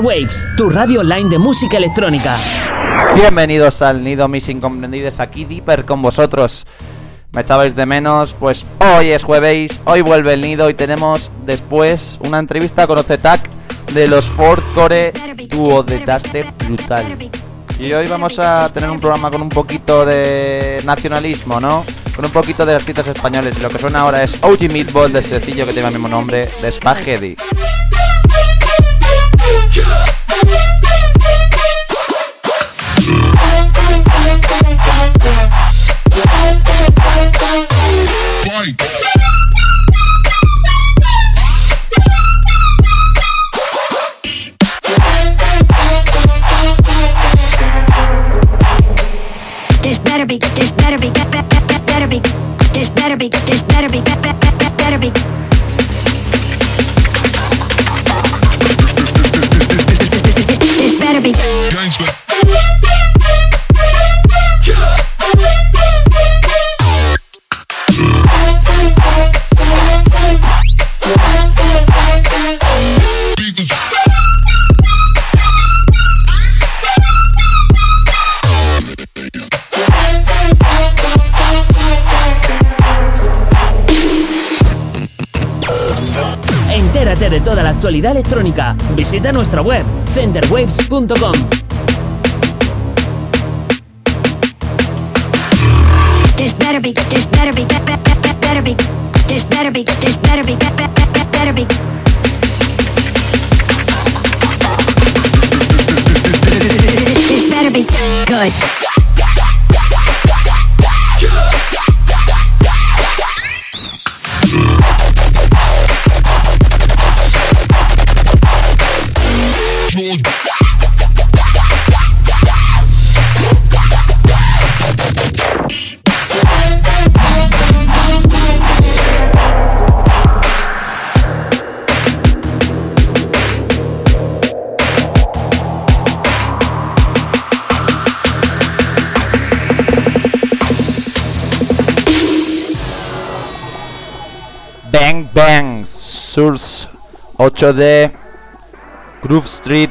Waves, tu radio online de música electrónica. Bienvenidos al Nido Mis Incomprendidos, aquí Dipper con vosotros. Me echabais de menos, pues hoy es jueves, hoy vuelve el Nido y tenemos después una entrevista con Ocetac de los Ford Core Duo de Dubstep Brutal. Y hoy vamos a tener un programa con un poquito de nacionalismo, ¿no? Con un poquito de artistas españoles. Lo que suena ahora es OG Meatball, de sencillo que tiene el mismo nombre, de Spaghetti. This De toda la actualidad electrónica. Visita nuestra web, centerwaves.com. Bang Source 8D, Groove Street,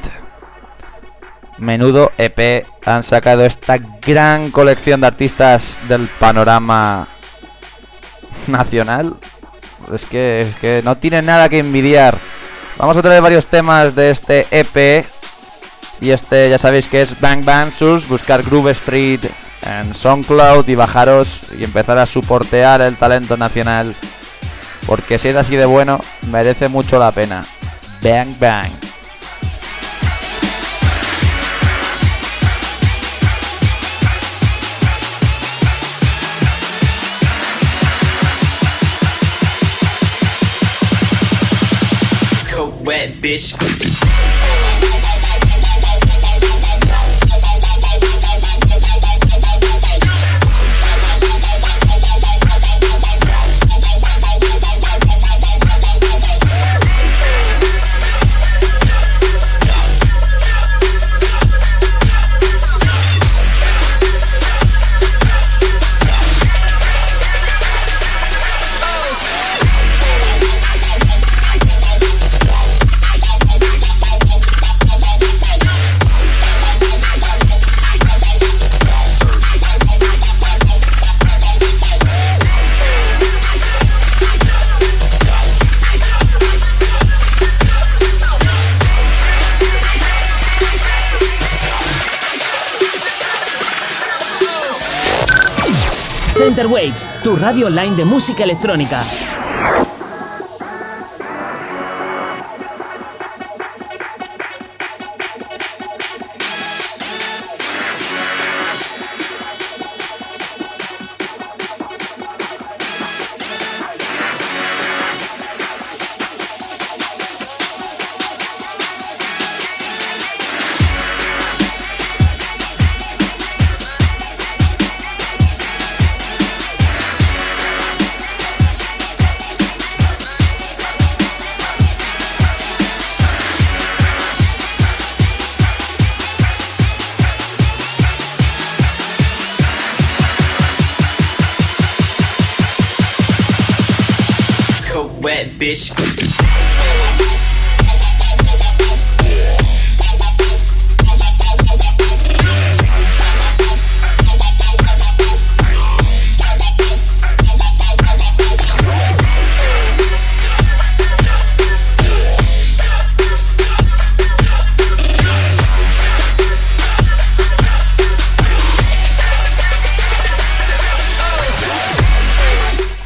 Menudo EP han sacado esta gran colección de artistas del panorama nacional. Es que, es que no tienen nada que envidiar. Vamos a traer varios temas de este EP. Y este ya sabéis que es Bang Bang Source, buscar Groove Street en SoundCloud y bajaros y empezar a soportear el talento nacional porque si es así de bueno, merece mucho la pena. Bang Bang. Wet, bitch. Radio online de música electrónica.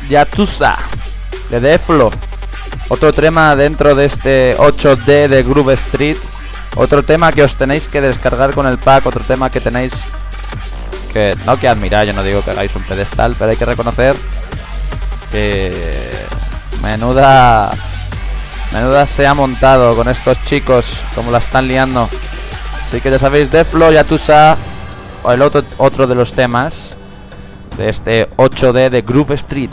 Yatusa de Deflo. Otro tema dentro de este 8D de Groove Street. Otro tema que os tenéis que descargar con el pack. Otro tema que tenéis que no que admirar. Yo no digo que hagáis un pedestal, pero hay que reconocer que menuda menuda se ha montado con estos chicos como la están liando. Así que ya sabéis, Deflo, Yatusa o el otro otro de los temas de este 8D de Groove Street.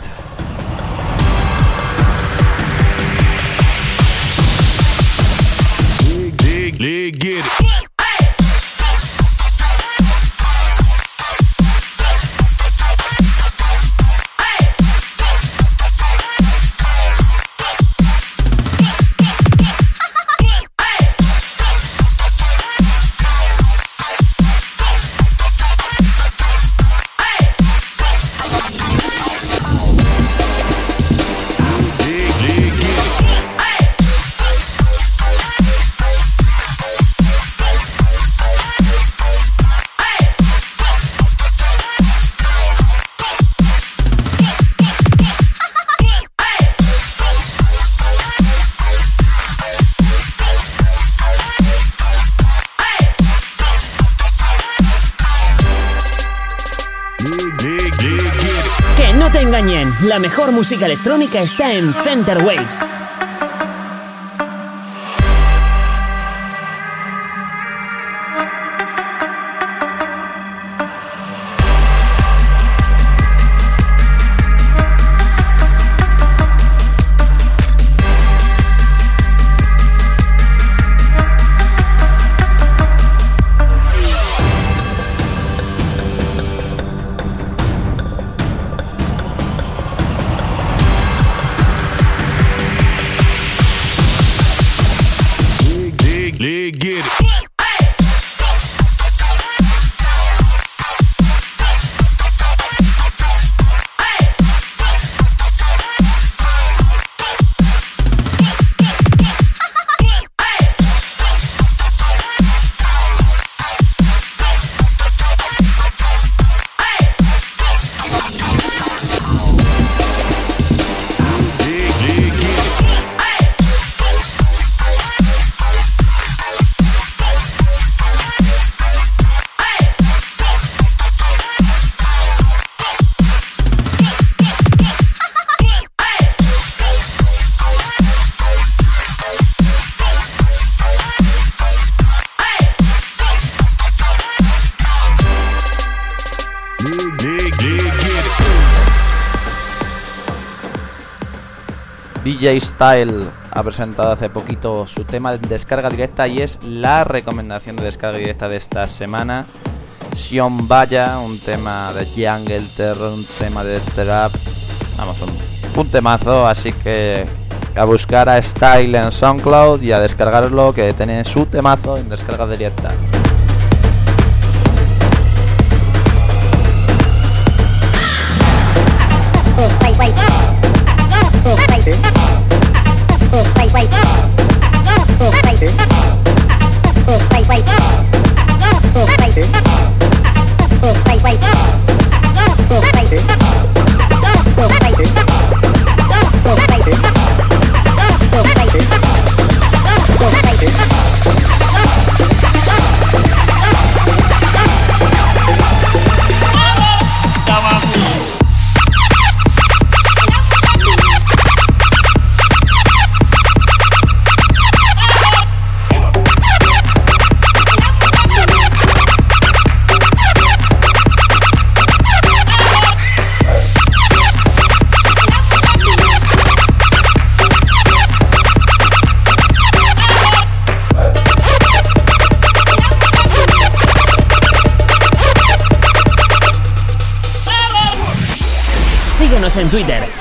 Let's get it. Música electrónica está en Center Waves. Style ha presentado hace poquito su tema de descarga directa y es la recomendación de descarga directa de esta semana. Sion Vaya, un tema de Jungle Terror, un tema de Trap. Vamos, un, un temazo, así que a buscar a Style en SoundCloud y a descargarlo que tiene su temazo en descarga directa.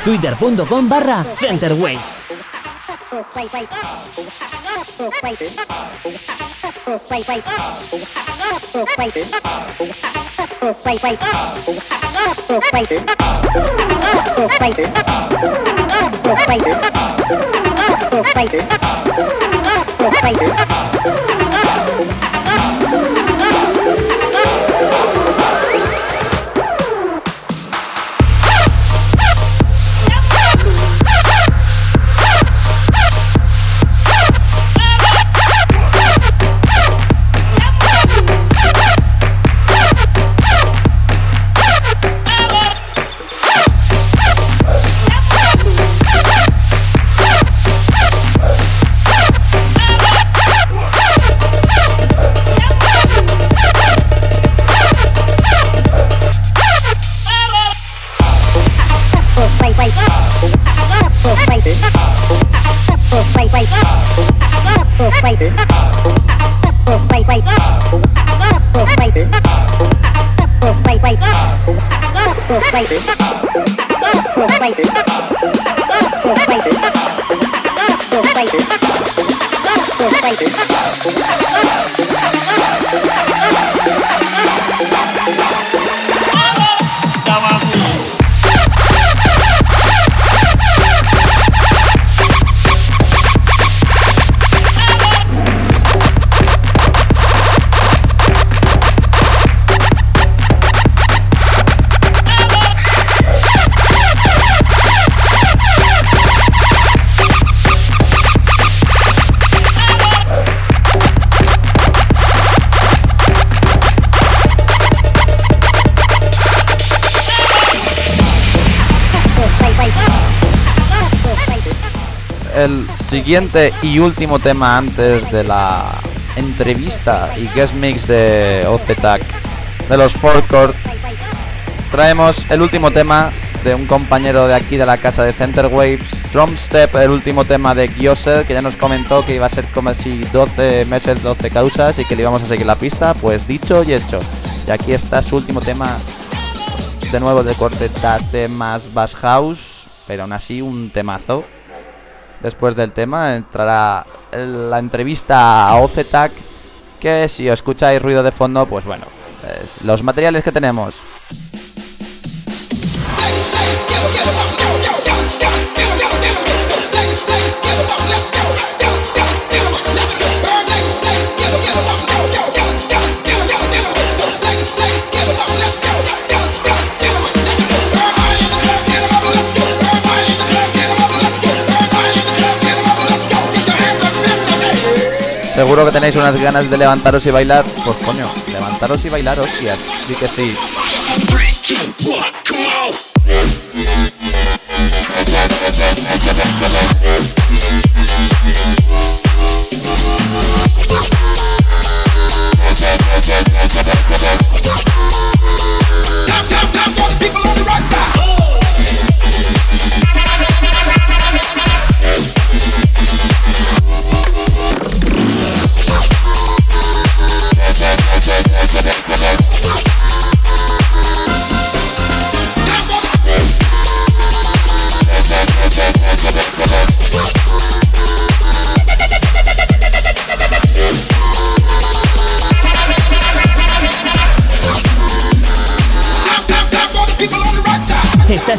twitter.com barra centerwaves. Siguiente y último tema antes de la entrevista y guest mix de OZTAC de los Forecourt. Traemos el último tema de un compañero de aquí de la casa de Center Waves, Drum Step, el último tema de Giose, que ya nos comentó que iba a ser como si 12 meses, 12 causas y que le íbamos a seguir la pista. Pues dicho y hecho. Y aquí está su último tema, de nuevo de corte de más Bass House, pero aún así un temazo después del tema entrará la entrevista a OZTAC que si os escucháis ruido de fondo pues bueno los materiales que tenemos Seguro que tenéis unas ganas de levantaros y bailar. Pues coño, levantaros y bailar, hostias. Sí que sí.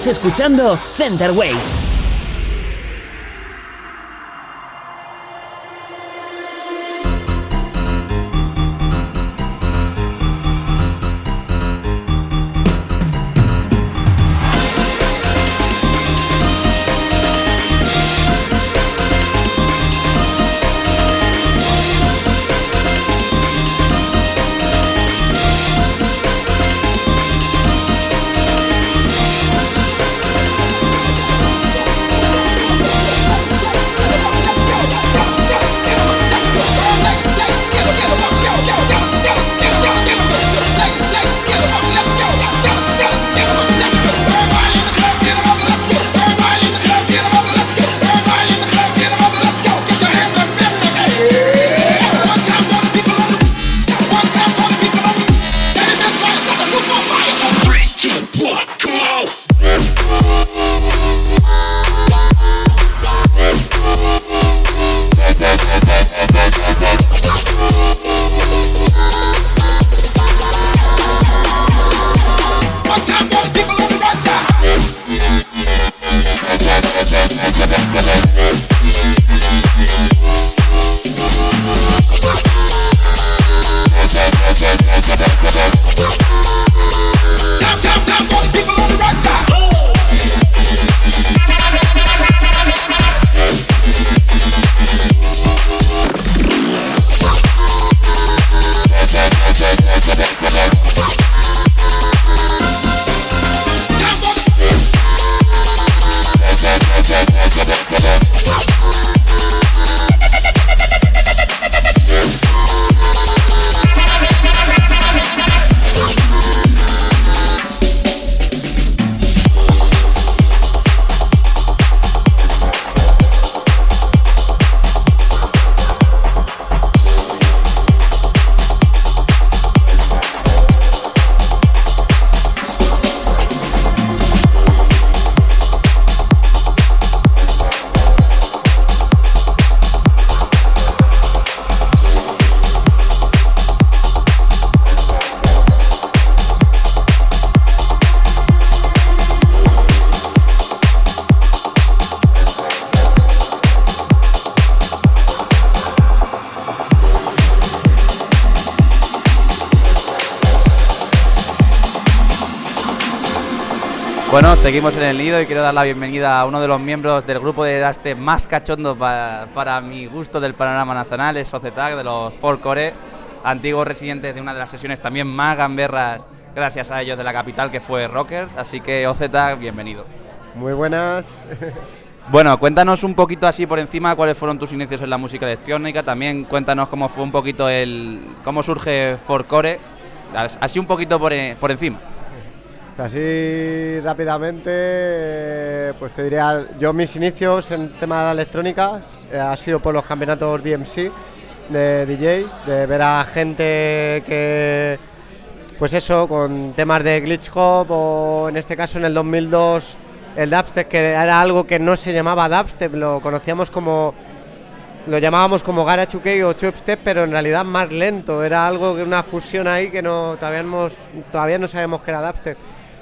Escuchando Center Waves. Thank seguimos en el nido y quiero dar la bienvenida a uno de los miembros del grupo de Daste más cachondo pa- para mi gusto del panorama nacional, es Ocetag de los Four Core, antiguos residentes de una de las sesiones también más gamberras gracias a ellos de la capital que fue Rockers, así que Ocetag, bienvenido. Muy buenas. Bueno, cuéntanos un poquito así por encima cuáles fueron tus inicios en la música electrónica, también cuéntanos cómo fue un poquito el cómo surge Four Core, as- así un poquito por, e- por encima. Así rápidamente, eh, pues te diría, yo mis inicios en tema de la electrónica eh, ha sido por los campeonatos DMC de DJ, de ver a gente que, pues eso, con temas de glitch hop o en este caso en el 2002 el dubstep, que era algo que no se llamaba dubstep, lo conocíamos como lo llamábamos como Garage UK o Chopstep, pero en realidad más lento. Era algo que una fusión ahí que no todavía, todavía no sabemos que era dubstep.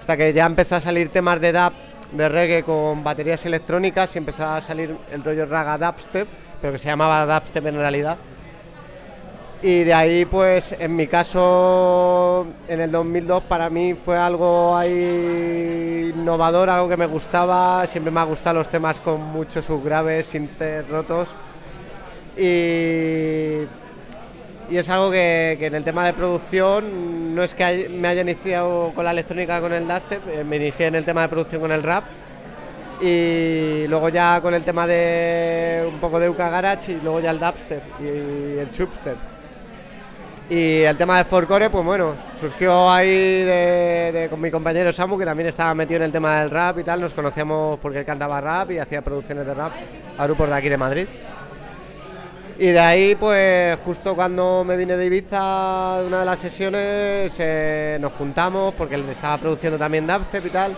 Hasta que ya empezó a salir temas de dub, de reggae con baterías electrónicas y empezó a salir el rollo raga dubstep, pero que se llamaba dubstep en realidad. Y de ahí, pues, en mi caso, en el 2002 para mí fue algo ahí innovador, algo que me gustaba. Siempre me ha gustado los temas con muchos subgraves, sintes rotos. Y, y es algo que, en el tema de producción no es que me haya iniciado con la electrónica con el dubstep, eh, me inicié en el tema de producción con el rap y luego ya con el tema de un poco de Uka Garage y luego ya el dubstep y el chubstep. Y el tema de Forcore, pues bueno, surgió ahí de- con mi compañero Samu, que también estaba metido en el tema del rap y tal. Nos conocíamos porque él cantaba rap y hacía producciones de rap a grupos de aquí de Madrid. Y de ahí, pues justo cuando me vine de Ibiza, una de las sesiones, eh, nos juntamos porque él estaba produciendo también dubstep y tal.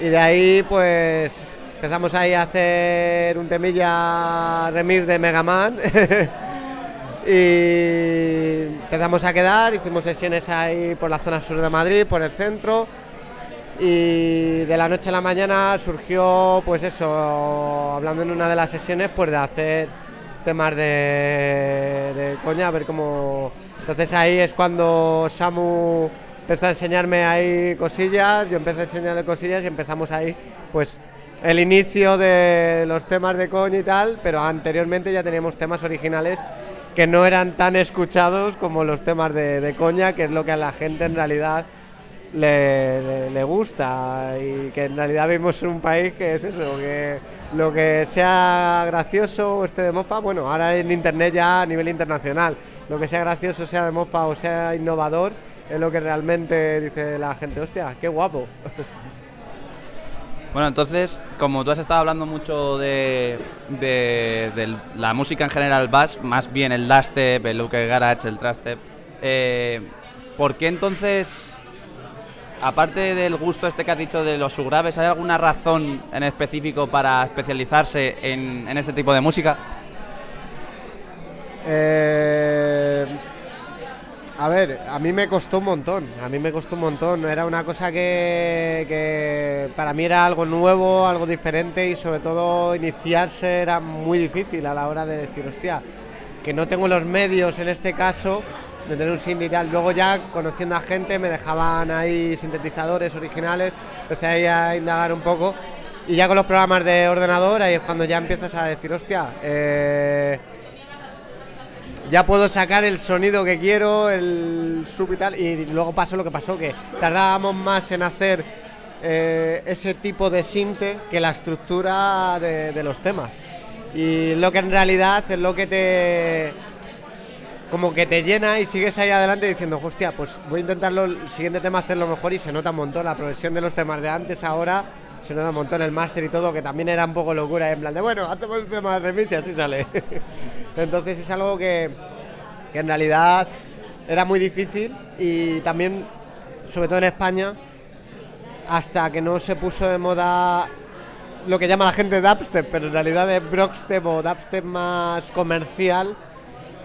Y de ahí, pues empezamos ahí a hacer un temilla remix de Mega Man. y empezamos a quedar, hicimos sesiones ahí por la zona sur de Madrid, por el centro. Y de la noche a la mañana surgió, pues eso, hablando en una de las sesiones, pues de hacer temas de, coña, a ver cómo. Entonces ahí es cuando Samu empezó a enseñarme ahí cosillas, yo empecé a enseñarle cosillas y empezamos ahí, pues el inicio de los temas de coña y tal, pero anteriormente ya teníamos temas originales que no eran tan escuchados como los temas de, de coña, que es lo que a la gente en realidad le, le- gusta y que en realidad vivimos en un país que es eso, que lo que sea gracioso o esté de mofa, bueno, ahora en internet ya a nivel internacional, lo que sea gracioso, sea de mofa o sea innovador, es lo que realmente dice la gente, hostia, qué guapo. Bueno, entonces, como tú has estado hablando mucho de, de- la música en general bass, más bien el dubstep, el Luke Garage, el trastep, eh, ¿por qué entonces, aparte del gusto este que has dicho de los subgraves, hay alguna razón en específico para especializarse en, en ese tipo de música? Eh, A ver, a mí me costó un montón, a mí me costó un montón, era una cosa que, que para mí era algo nuevo, algo diferente y sobre todo iniciarse era muy difícil a la hora de decir, hostia, que no tengo los medios en este caso de tener un tal. Luego ya conociendo a gente me dejaban ahí sintetizadores originales, empecé ahí a indagar un poco y ya con los programas de ordenador ahí es cuando ya empiezas a decir, hostia, eh, ya puedo sacar el sonido que quiero, el sub y tal, y luego pasó lo que pasó, que tardábamos más en hacer eh, ese tipo de sinte que la estructura de, de los temas. Y lo que en realidad es lo que te como que te llena y sigues ahí adelante diciendo, hostia, pues voy a intentarlo el siguiente tema hacerlo mejor y se nota un montón la progresión de los temas de antes ahora se nota un montón el máster y todo que también era un poco locura en plan de bueno hacemos el tema de remix y así sale entonces es algo que, que en realidad era muy difícil y también sobre todo en España hasta que no se puso de moda lo que llama la gente dubstep, pero en realidad es brockstep o dubstep más comercial,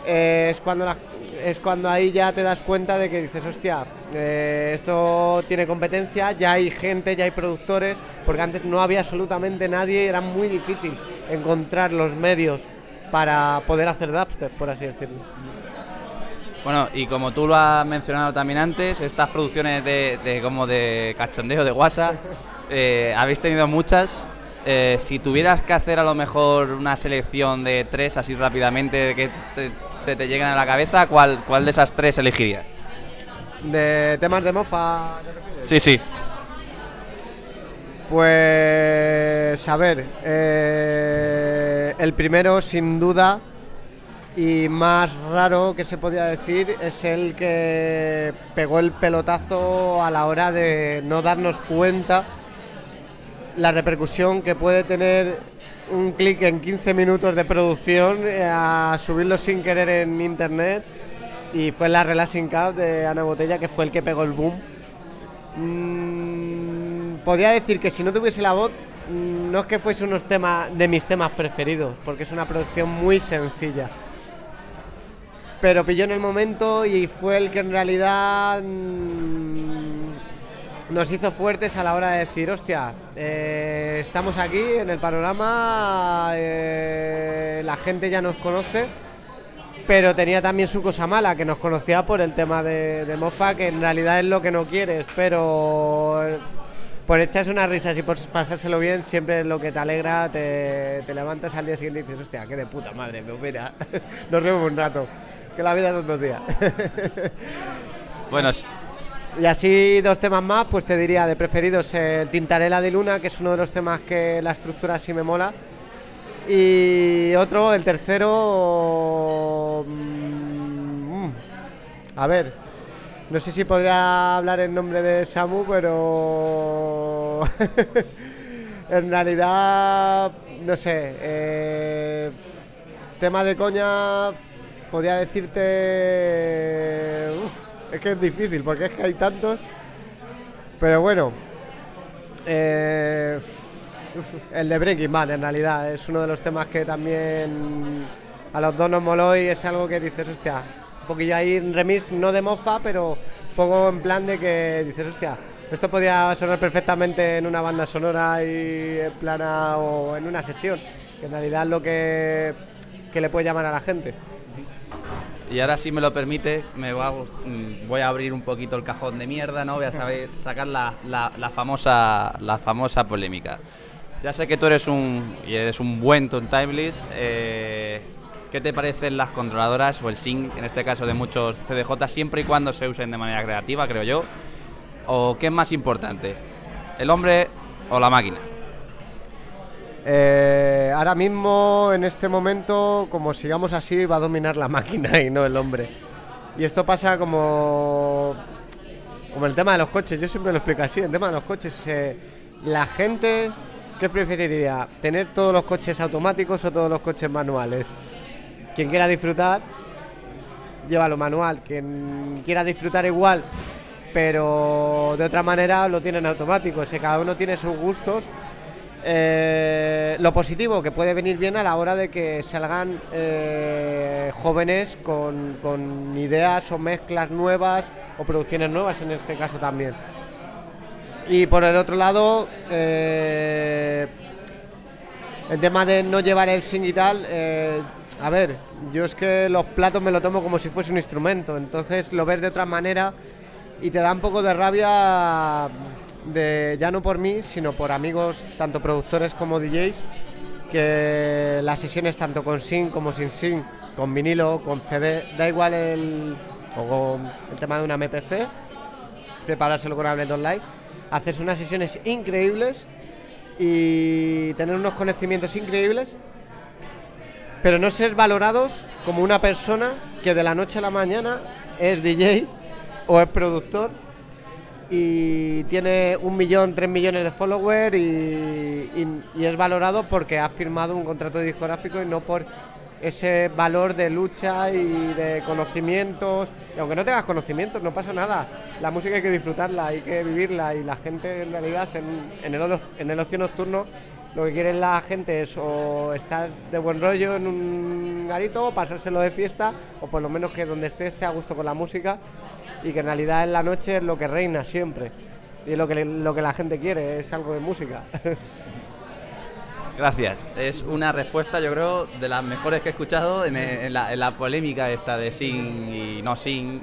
eh, es, cuando la- es cuando ahí ya te das cuenta de que dices, hostia, eh, esto tiene competencia, ya hay gente, ya hay productores, porque antes no había absolutamente nadie, era muy difícil encontrar los medios para poder hacer dubstep, por así decirlo. Bueno, y como tú lo has mencionado también antes, estas producciones de, de como de cachondeo de WhatsApp, eh, habéis tenido muchas. Eh, si tuvieras que hacer a lo mejor una selección de tres así rápidamente que te- se te lleguen a la cabeza, ¿cuál, cuál de esas tres elegirías? De temas de mofa. Sí, sí. Pues a ver, eh, el primero sin duda y más raro que se podía decir es el que pegó el pelotazo a la hora de no darnos cuenta la repercusión que puede tener un clic en 15 minutos de producción eh, a subirlo sin querer en internet y fue la Relaxing Cup de Ana Botella que fue el que pegó el boom Mm, podría decir que si no tuviese la voz, mm, no es que fuese unos temas de mis temas preferidos, porque es una producción muy sencilla. Pero pilló en el momento y fue el que en realidad mm, nos hizo fuertes a la hora de decir, hostia, eh, estamos aquí en el panorama, eh, la gente ya nos conoce pero tenía también su cosa mala, que nos conocía por el tema de, de mofa, que en realidad es lo que no quieres, pero eh, por echarse unas risas y por pasárselo bien, siempre es lo que te alegra, te, levantas al día siguiente y dices, hostia, qué de puta madre, pues mira, nos vemos un rato, que la vida son dos días. Bueno, Y así dos temas más, pues te diría de preferidos el Tintarela de Luna, que es uno de los temas que la estructura sí me mola. Y otro, el tercero... mm, a ver, no sé si podría hablar en nombre de Samu, pero... en realidad, no sé, eh, tema de coña, podría decirte... es que es difícil, porque es que hay tantos. Pero bueno, eh, el de Breaking Bad en realidad es uno de los temas que también a los dos nos moló y es algo que dices, hostia, un poquillo ahí en remix, no de mofa, pero poco en plan de que dices, hostia, esto podría sonar perfectamente en una banda sonora y en plana o en una sesión, que en realidad es lo que, que le puede llamar a la gente. Y ahora, si me lo permite, me voy a, mm, voy a abrir un poquito el cajón de mierda, ¿no? Voy a saber sacar la, la- famosa, la famosa polémica. Ya sé que tú eres un, y eres un buen turntablist. Eh, ¿Qué te parecen las controladoras o el sync, en este caso de muchos CDJ, siempre y cuando se usen de manera creativa, creo yo? ¿O qué es más importante? ¿El hombre o la máquina? Eh, ahora mismo, en este momento, como sigamos así, va a dominar la máquina y no el hombre. Y esto pasa como, como el tema de los coches. Yo siempre lo explico así. El tema de los coches, eh, la gente, ¿qué preferiría? ¿Tener todos los coches automáticos o todos los coches manuales? Quien quiera disfrutar, llévalo manual. Quien quiera disfrutar igual, pero de otra manera lo tienen automático. Si cada uno tiene sus gustos, eh, lo positivo que puede venir bien a la hora de que salgan eh, jóvenes con, con ideas o mezclas nuevas o producciones nuevas en este caso también. Y por el otro lado, eh, el tema de no llevar el sing y tal, a ver, yo es que los platos me lo tomo como si fuese un instrumento, entonces lo ves de otra manera y te da un poco de rabia de ya no por mí, sino por amigos, tanto productores como DJs, que las sesiones tanto con SIN como sin SIN, con vinilo, con CD, da igual el, o con el tema de una MPC, preparárselo con Ableton Live, haces unas sesiones increíbles y tener unos conocimientos increíbles, pero no ser valorados como una persona que de la noche a la mañana es DJ o es productor y tiene un millón, tres millones de followers y, es valorado porque ha firmado un contrato discográfico y no por ese valor de lucha y de conocimientos. Y aunque no tengas conocimientos, no pasa nada. La música hay que disfrutarla, hay que vivirla y la gente en realidad en, el, ocio nocturno lo que quiere la gente es o estar de buen rollo en un garito o pasárselo de fiesta o por lo menos que donde esté esté a gusto con la música y que en realidad en la noche es lo que reina siempre y es lo que, lo que la gente quiere, es algo de música. Gracias. Es una respuesta, yo creo, de las mejores que he escuchado en, en la, en la polémica esta de sin y no sin, eh,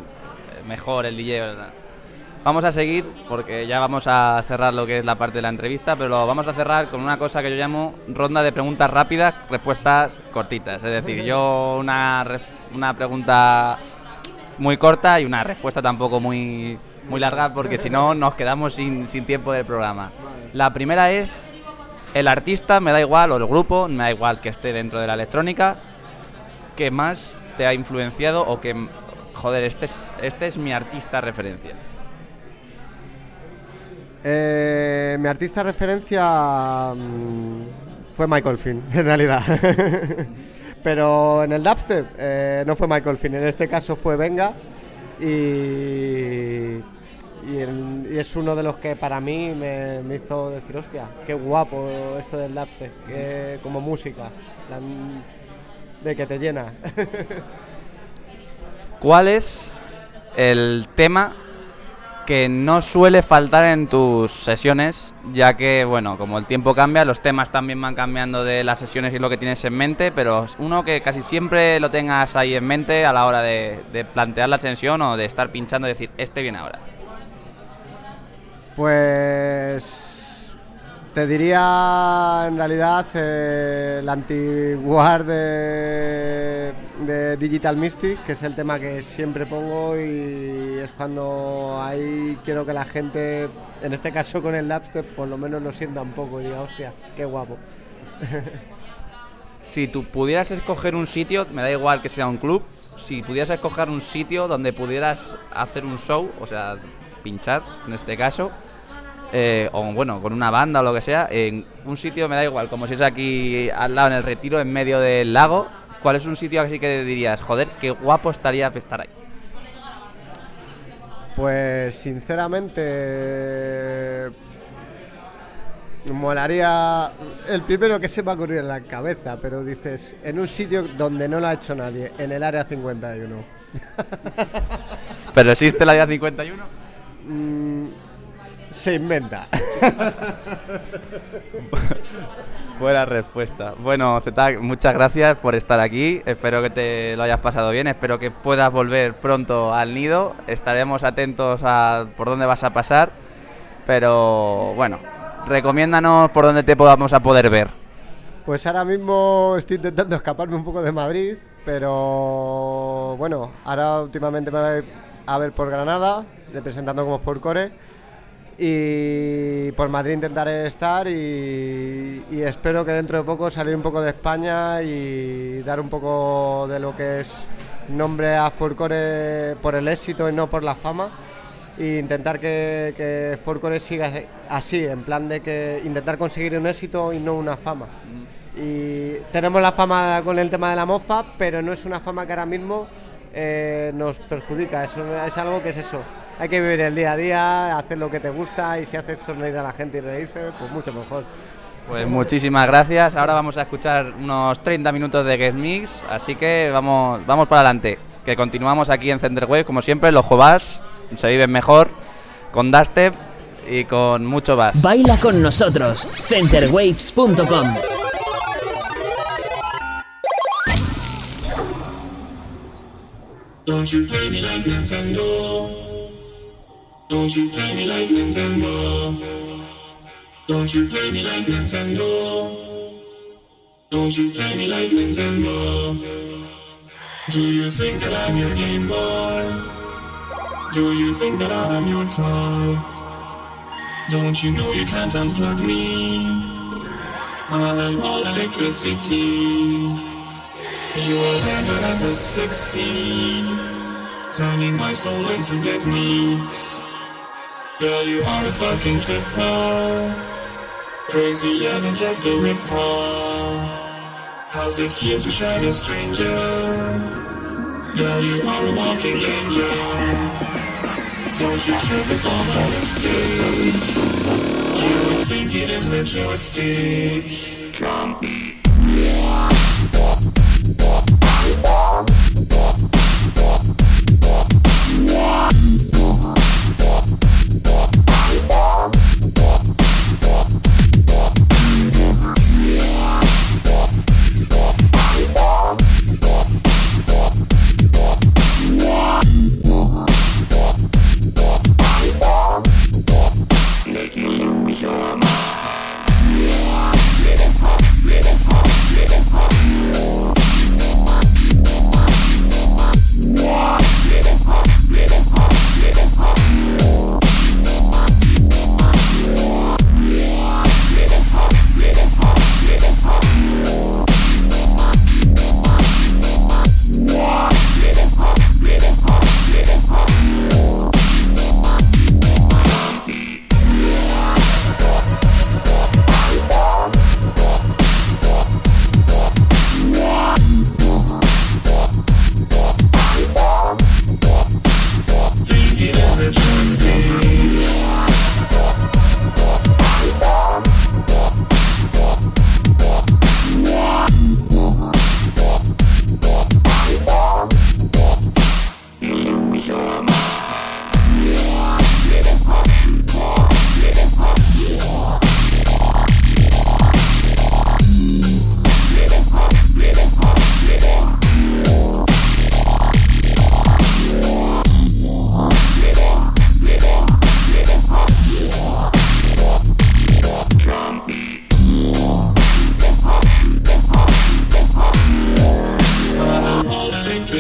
mejor el DJ. ¿verdad? Vamos a seguir porque ya vamos a cerrar lo que es la parte de la entrevista, pero lo vamos a cerrar con una cosa que yo llamo ronda de preguntas rápidas, respuestas cortitas. Es decir, yo una, una pregunta muy corta y una respuesta tampoco muy, muy larga porque si no nos quedamos sin, sin tiempo del programa. La primera es, el artista, me da igual, o el grupo, me da igual que esté dentro de la electrónica, que más te ha influenciado o que, joder, este es, este es mi artista referencia. Eh, mi artista referencia mm, fue Michael Finn, en realidad. Pero en el dubstep eh, no fue Michael Finn, en este caso fue Venga y, y, es uno de los que para mí me, hizo decir, hostia, qué guapo esto del dubstep, que, como música, de que te llena. ¿Cuál es el tema que no suele faltar en tus sesiones? Ya que, bueno, como el tiempo cambia, los temas también van cambiando de las sesiones y lo que tienes en mente, pero uno que casi siempre lo tengas ahí en mente a la hora de, de plantear la sesión o de estar pinchando y decir, este viene ahora. Pues te diría en realidad eh, el anti-war de, de Digital Mystic, que es el tema que siempre pongo y es cuando ahí quiero que la gente, en este caso con el dubstep, por lo menos lo sienta un poco y diga, hostia, qué guapo. Si tú pudieras escoger un sitio, me da igual que sea un club, si pudieras escoger un sitio donde pudieras hacer un show, o sea, pinchar en este caso, eh, o bueno, con una banda o lo que sea, en un sitio me da igual, como si es aquí al lado en el retiro, en medio del lago, ¿cuál es un sitio así que dirías, joder, qué guapo estaría estar ahí? Pues sinceramente molaría el primero que se me ha ocurrido en la cabeza, pero dices, en un sitio donde no lo ha hecho nadie, en el área 51. ¿Pero existe la Área 51? Mm, se inventa. Buena respuesta. Bueno, Zetac, muchas gracias por estar aquí. Espero que te lo hayas pasado bien. Espero que puedas volver pronto al nido. Estaremos atentos a por dónde vas a pasar. Pero bueno, recomiéndanos por dónde te podamos a poder ver. Pues ahora mismo estoy intentando escaparme un poco de Madrid, pero bueno, ahora últimamente me voy a ver por Granada, representando como Sportcore, y por Madrid intentaré estar y, y espero que dentro de poco salir un poco de España y dar un poco de lo que es nombre a Sportcore por el éxito y no por la fama e intentar que, que Forcore siga así, en plan de que intentar conseguir un éxito y no una fama. Y tenemos la fama con el tema de la mofa, pero no es una fama que ahora mismo eh, nos perjudica, es, es algo que es eso. Hay que vivir el día a día, hacer lo que te gusta y si haces sonreír a la gente y reírse, pues mucho mejor. Pues muchísimas gracias. Ahora vamos a escuchar unos 30 minutos de Guest Mix, así que vamos, vamos para adelante. Que continuamos aquí en Centerwave, como siempre, los Jovás se viven mejor con Dastep y con mucho bass. Baila con nosotros. Centerwaves.com. Don't you play me like Nintendo. Don't you play me like Nintendo. Don't you play me like Nintendo. Don't you play me like Nintendo. Do you think that I'm your Game Boy? Do you think that I'm your toy? Don't you know you can't unplug me? I'm all electricity. You will never ever succeed. Turning my soul into dead meat. Girl, you are a fucking trip tripper. Crazy, and Jack the Ripper. How's it feel to shine a stranger? Girl, you are a walking danger. Don't you trip, it's all the stage. You would think it is that you're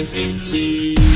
Rising Cheese.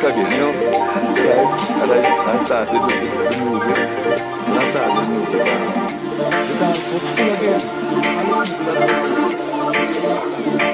You know. Right? And I, I started the, the, the music. And I started the music. The dance was full again. The people that